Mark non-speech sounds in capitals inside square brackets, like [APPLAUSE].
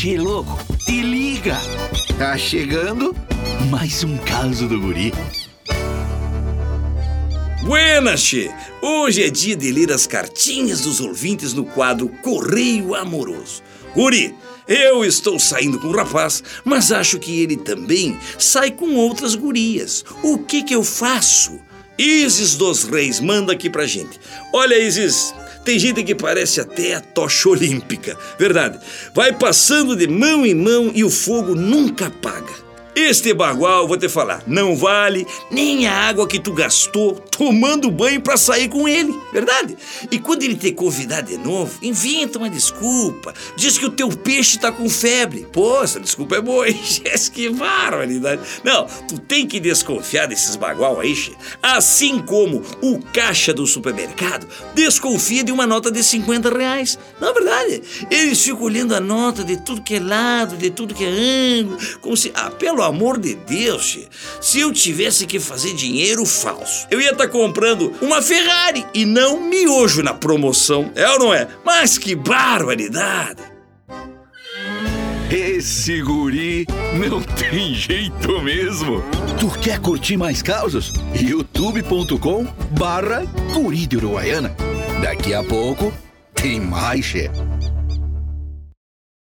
Che, louco, te liga! Tá chegando mais um caso do guri. Buenas, Che! Hoje é dia de ler as cartinhas dos ouvintes no quadro Correio Amoroso. Guri, eu estou saindo com um rapaz, mas acho que ele também sai com outras gurias. O que que eu faço? Isis dos Reis manda aqui pra gente. Olha, Isis, tem gente que parece até a tocha olímpica. Verdade. Vai passando de mão em mão e o fogo nunca apaga. Este bagual, vou te falar, não vale nem a água que tu gastou tomando banho para sair com ele, verdade? E quando ele te convidar de novo, inventa uma desculpa. Diz que o teu peixe tá com febre. Pô, essa desculpa é boa, hein? [LAUGHS] que barbaridade. Não, tu tem que desconfiar desses bagual aí, che. Assim como o caixa do supermercado desconfia de uma nota de 50 reais. Não é verdade? Eles ficam olhando a nota de tudo que é lado, de tudo que é ângulo, como se, ah, pelo amor de Deus, se eu tivesse que fazer dinheiro falso, eu ia estar tá comprando uma Ferrari e não miojo na promoção. É ou não é? Mas que barbaridade! Esse guri não tem jeito mesmo. Tu quer curtir mais causas? youtube.com barra guri de Uruguaiana. Daqui a pouco tem mais, chefe.